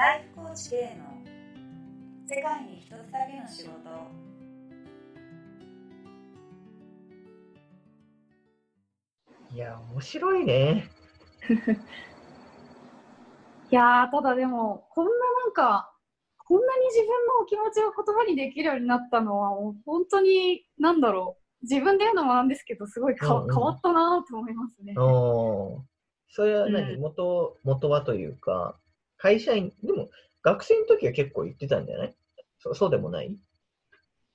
ライフコーチ K の世界に一つだけの仕事いや、面白いね。いやー、ただでも、こんななんか、こんなに自分の気持ちを言葉にできるようになったのは、もう本当に、なんだろう。自分で言うのもなんですけど、すごいか、うんうん変わったなと思いますね。それは何、うん元、元はというか、会社員、でも学生の時は結構言ってたんじゃない？そそうでもない？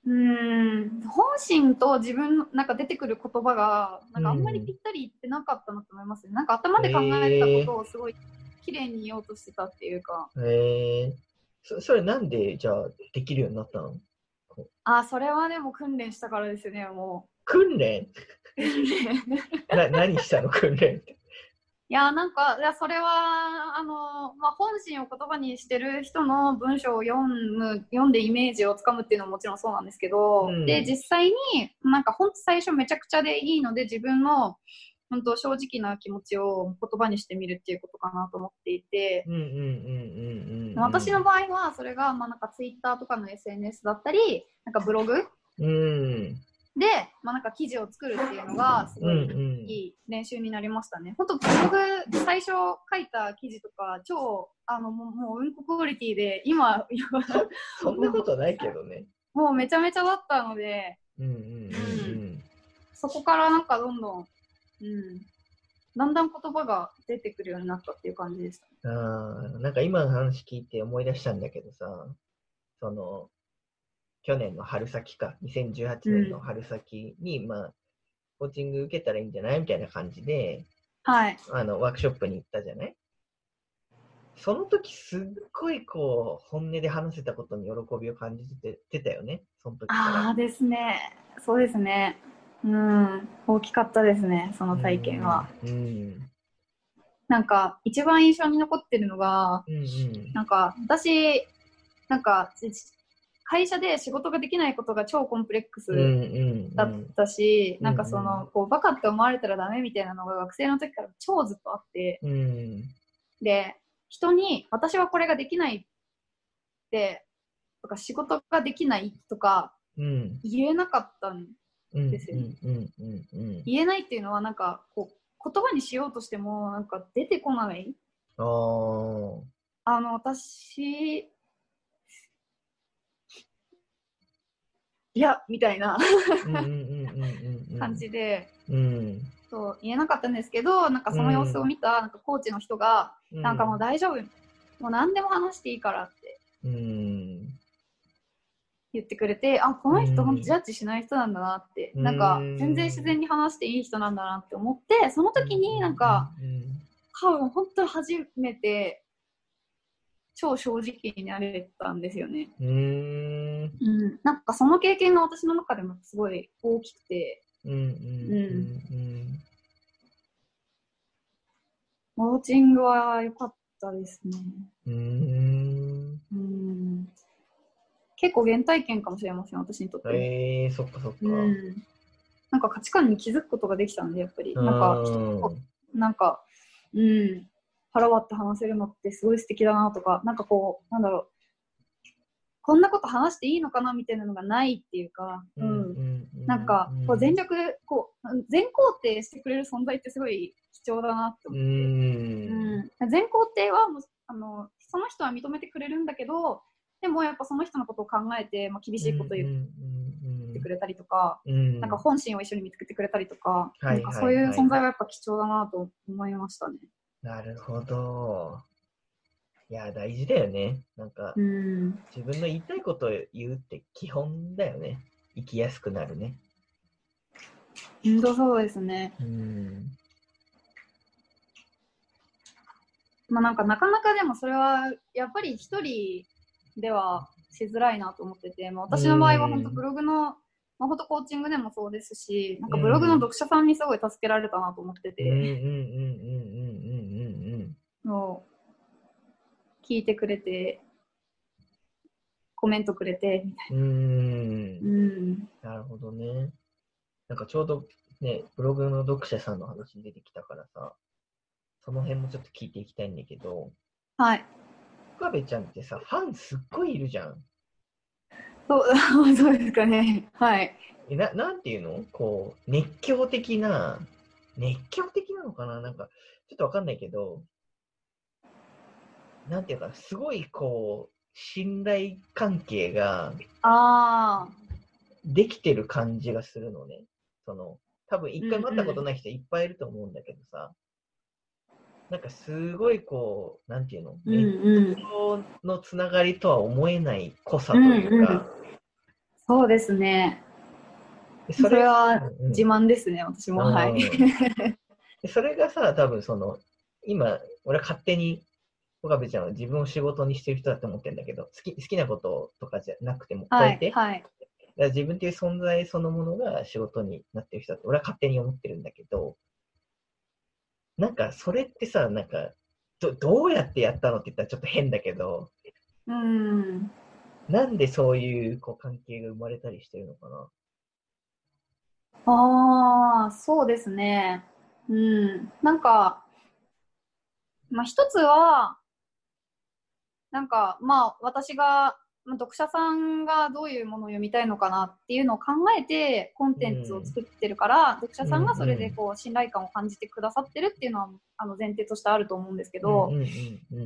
うーん、本心と自分の、なんか出てくる言葉が、なんかあんまりうんぴったりいってなかったなと思いますね。なんか頭で考えたことをすごい綺麗に言おうとしてたっていうか。へえそそれなんでじゃあできるようになったの？あ、それはでも訓練したからですよね、も訓練？う。な何したの？訓練って。いや、なんか、いや、それは、あの、まあ、本心を言葉にしてる人の文章を読む、読んでイメージをつかむっていうのももちろんそうなんですけど、うんで、実際に、なんか、本当最初めちゃくちゃでいいので、自分の、本当正直な気持ちを言葉にしてみるっていうことかなと思っていて、うんうんうんうんうん、うん。私の場合は、それが、まあ、なんか、ツイッターとかの SNS だったり、なんか、ブログうん。で、まあ、なんか、記事を作るっていうのが、すごい、うんうん。いい練習になりましたね。本当ブログ最初書いた記事とか超あのもうもううんこクオリティで今 そんなことないけどね。もうめちゃめちゃだったのでうんうんうんそこからなんかどんどん、うん、だんだん言葉が出てくるようになったっていう感じでした。あ、なんか今の話聞いて思い出したんだけどさ、その、去年の春先か、2018年の春先に、まあ、コーチング受けたらいいんじゃないみたいな感じで、はい。あの、ワークショップに行ったじゃない？その時すっごいこう、本音で話せたことに喜びを感じててたよね、その時から。ああですね。そうですね。うん。大きかったですね、その体験は。うん。うん。なんか、一番印象に残ってるのが、うんうん。なんか、私、なんか、じ会社で仕事ができないことが超コンプレックスだったし、うんなんかその、こう、バカって思われたらダメみたいなのが学生の時から超ずっとあって、うん。うん。で、人に私はこれができないって、とか仕事ができないとかうん。言えなかったんうん。ですよね。言えないっていうのはなんかこう言葉にしようとしてもなんか出てこない。あの私いやみたいな。感じで、うん。そう言えなかったんですけどなんかその様子を見たなんかコーチの人が、うん。なんかもう大丈夫もう何でも話していいからってうん。言ってくれてあこの人うんほんとジャッジしない人なんだなって、うんなんか全然自然に話していい人なんだなって思ってその時になんか、うん。多分本当に初めて超正直になれたんですよね。うん。うん。うん、なんかその経験が私の中でもすごい大きくて、うんうんうんコーチングは良かったですね。うん。うん。うん、結構原体験かもしれません、私にとっても。ええー、そっかそっか。うん、なんか価値観に気づくことができたんで、やっぱり。なんかなんか、うん、腹割って話せるのってすごい素敵だなとか、なんかこう、なんだろう。こんなこと話していいのかなみたいなのがないっていうか、うん、なんか、こう全力で、こう、全肯定してくれる存在ってすごい貴重だなってう思って。ん。うん、全肯定はもうあの、その人は認めてくれるんだけど、でもやっぱその人のことを考えて、まあ、厳しいこと言ってくれたりとか、うん。なんか本心を一緒に見つけてくれたりとか、はいなんかそういう存在はやっぱ貴重だなと思いましたね。なるほど。いや、大事だよね。なんか、うん、自分の言いたいことを言うって基本だよね。生きやすくなるね。本当そうですね。うん。まあなんかなかなかでもそれはやっぱり一人ではしづらいなと思ってて、まあ、私の場合は本当ブログの、まあ、本当コーチングでもそうですし、なんかブログの読者さんにすごい助けられたなと思ってて、うんうんうんうんうんもう聞いてくれて、コメントくれて、みたいうんうん。うな。ん。うん。なるほどね。なんかちょうどね、ブログの読者さんの話出てきたからさ、その辺もちょっと聞いていきたいんだけど、はい。岡部ちゃんってさ、ファンすっごいいるじゃん。そう そうですかね。はい。えななんていうの？こう、熱狂的な、熱狂的なのかな？なんか、ちょっとわかんないけど、なんていうか、すごいこう、信頼関係がああ、できてる感じがするのね。その、多分一回も会ったことない人いっぱいいると思うんだけどさ、なんかすごいこう、なんていうの、うんうん。熱狂のつながりとは思えない濃さというか、うんうんそうですね。でそれはうんうん自慢ですね、私も。はい。それがさ、多分その、今、俺は勝手に、岡部ちゃんは自分を仕事にしてる人だと思ってるんだけど、好き好きなこととかじゃなくても、超はい。えて、はい。だから自分っていう存在そのものが仕事になってる人だって、俺は勝手に思ってるんだけど、なんかそれってさ、なんか、どどうやってやったのって言ったらちょっと変だけど、うん。なんでそういうこう関係が生まれたりしてるのかな？ああ、そうですね。うん。なんか、まあ一つは、なんか、まあ私が、まあ読者さんがどういうものを読みたいのかなっていうのを考えてコンテンツを作ってるから、読者さんがそれでこう信頼感を感じてくださってるっていうのはあの前提としてあると思うんですけど、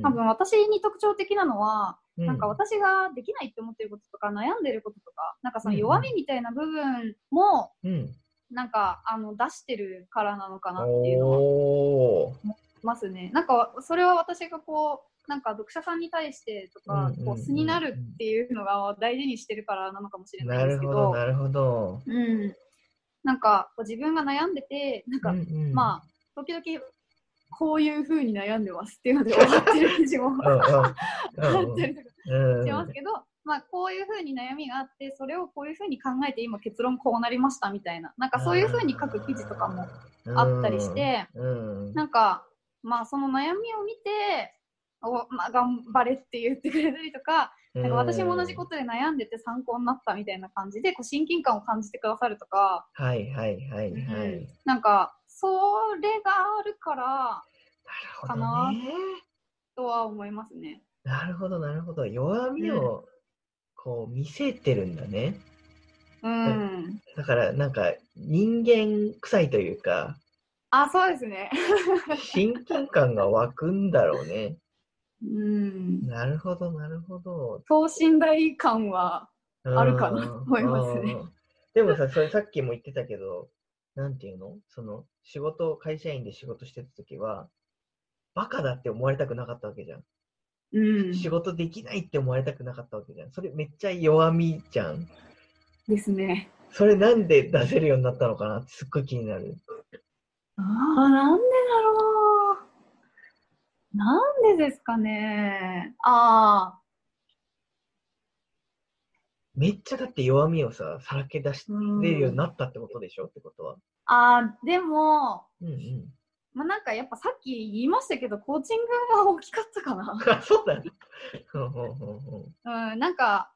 多分私に特徴的なのは、うなんか私ができないって思ってることとか悩んでることとか、なん。かその弱みみたいな部分も、うん、なんかあの出してるからなのかなっていうのは思いますね。なんかそれは私がこう、なんか読者さんに対してとか、こう素になるっていうのが大事にしてるからなのかもしれないですけど、なるほど。うん。なんかこう自分が悩んでて、なんか、うんうん。まあ、時々こういう風に悩んでますっていうので終わってる記事もあ うん。ったりとかうんしますけど、まあ、こういうふうに悩みがあって、それをこういうふうに考えて、今結論こうなりましたみたいな、なんかそういうふうに書く記事とかもあったりして、うん。なんか、まあ、その悩みを見て、おまあ、頑張れって言ってくれたりとか、なんか私も同じことで悩んでて参考になったみたいな感じで、こう親近感を感じてくださるとか、はいはいはいはい。うんなんか、それがあるからなるほどね。とは思いますね。なるほどなるほど。弱みをこう見せてるんだね。うん。だからなんか人間臭いというか、あ、そうですね。親近感が湧くんだろうね。うん。なるほどなるほど。等身大感はあるかなと思いますねうん。でもさ、それさっきも言ってたけど、なんていうの？その、仕事、会社員で仕事してた時は、バカだって思われたくなかったわけじゃん。うん。仕事できないって思われたくなかったわけじゃん。それめっちゃ弱みじゃん。ですね。それなんで出せるようになったのかなってすっごい気になる。ああ、なんでだろう。なんでですかね。ああ。めっちゃだって弱みをさ、さらけ出しうんれるようになったってことでしょってことは。ああ、でも、うんうん。まあ、なんかやっぱさっき言いましたけど、コーチングが大きかったかな。あ、そうだね。ほうん、なんか、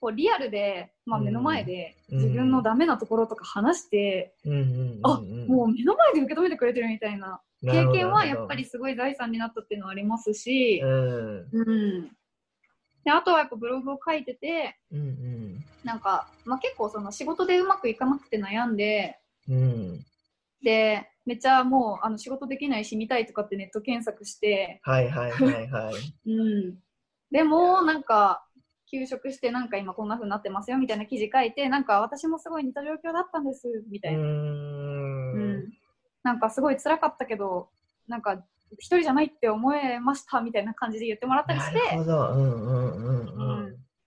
こうリアルで、まあ、うん目の前でうん自分のダメなところとか話して、う。うんうんうんうん。あもう目の前で受け止めてくれてるみたいな経験はやっぱり、すごい財産になったっていうのはありますしな、るうん。で、あとはやっぱブログを書いてて、うん。うんなんか、まあ、結構その仕事でうまくいかなくて悩んで、うん。うん。で、めっちゃもうあの仕事できないし見たいとかってネット検索して、はいはいはいはい。うん。でも、なんか、休職してなんか今こんな風になってますよみたいな記事書いて、なんか私もすごい似た状況だったんです、みたいな。なんかすごい辛かったけど、なんか一人じゃないって思えましたみたいな感じで言ってもらったりなして。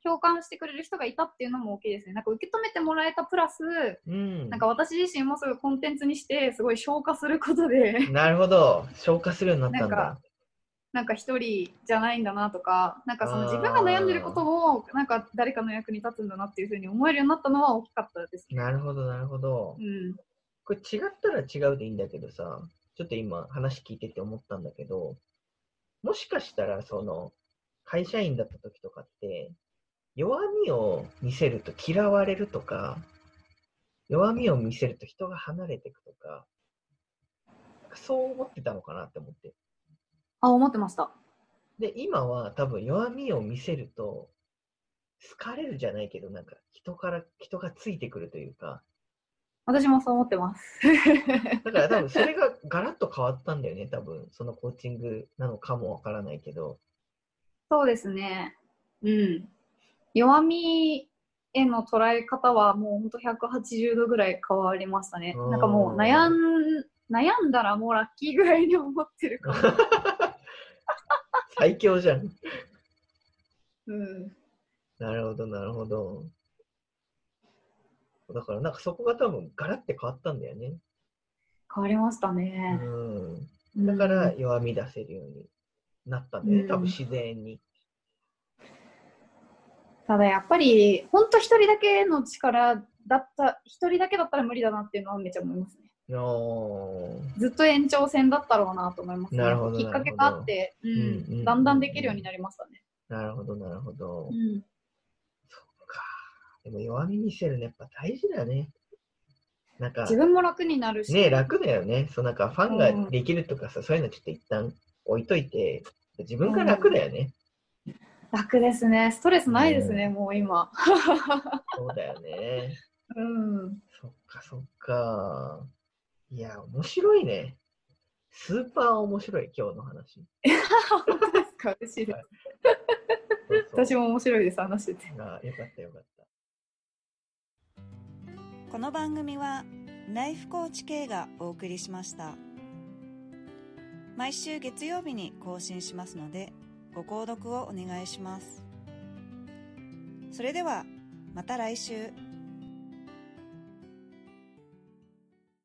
共感してくれる人がいたっていうのも大きいですね。なんか受け止めてもらえたプラス、うんなんか私自身もすごいコンテンツにして、すごい消化することで、なるほど。消化するようになったんだなんか。なんか一人じゃないんだなとか、なんかその自分が悩んでることも、なんか誰かの役に立つんだなっていうふうに思えるようになったのは大きかったですね。なるほどなるほどう。ん。これ違ったら違うでいいんだけどさ、ちょっと今話聞いてて思ったんだけど、もしかしたらその会社員だった時とかって、弱みを見せると嫌われるとか、弱みを見せると人が離れていくとか、そう思ってたのかなって思って。あ、思ってました。で、今は多分弱みを見せると、好かれるじゃないけど、なんか人から、人がついてくるというか、私もそう思ってます。だから多分それがガラッと変わったんだよね、多分そのコーチングなのかもわからないけど。そうですね。うん。弱みへの捉え方はもうほんと180度ぐらい変わりましたね。うんなんかもう悩ん、悩んだらもうラッキーぐらいに思ってるかも。最強じゃん。うん。なるほど、なるほど。だからなんかそこが多分ガラッて変わったんだよね。変わりましたうね。ん。うんだから弱み出せるようになったんだよね、うん多分自然に。ただやっぱり、ほんと一人だけの力だった、一人だけだったら無理だなっていうのはめっちゃ思いますね。ずっと延長戦だったろうなと思いますね。なるほどきっかけがあって、うんうんうんだんだんできるようになりましたね。なるほど、なるほど。うん。でも弱み見せるのやっぱ大事だね。なんか、自分も楽になるし。ね楽だよね。そうなんかファンうんができるとかさ、そういうのちょっと一旦置いといて、自分が楽だよね。楽ですね。ストレスないですね、もう今。そうだよね。うん。そっか、そっか。いや、面白いね。スーパー面白い、今日の話。本当ですか？嬉しいです。そうそう私も面白いです、話してて。あよかった、よかった。この番組はライフコーチ K がお送りしました。毎週月曜日に更新しますのでご購読をお願いします。それではまた来週。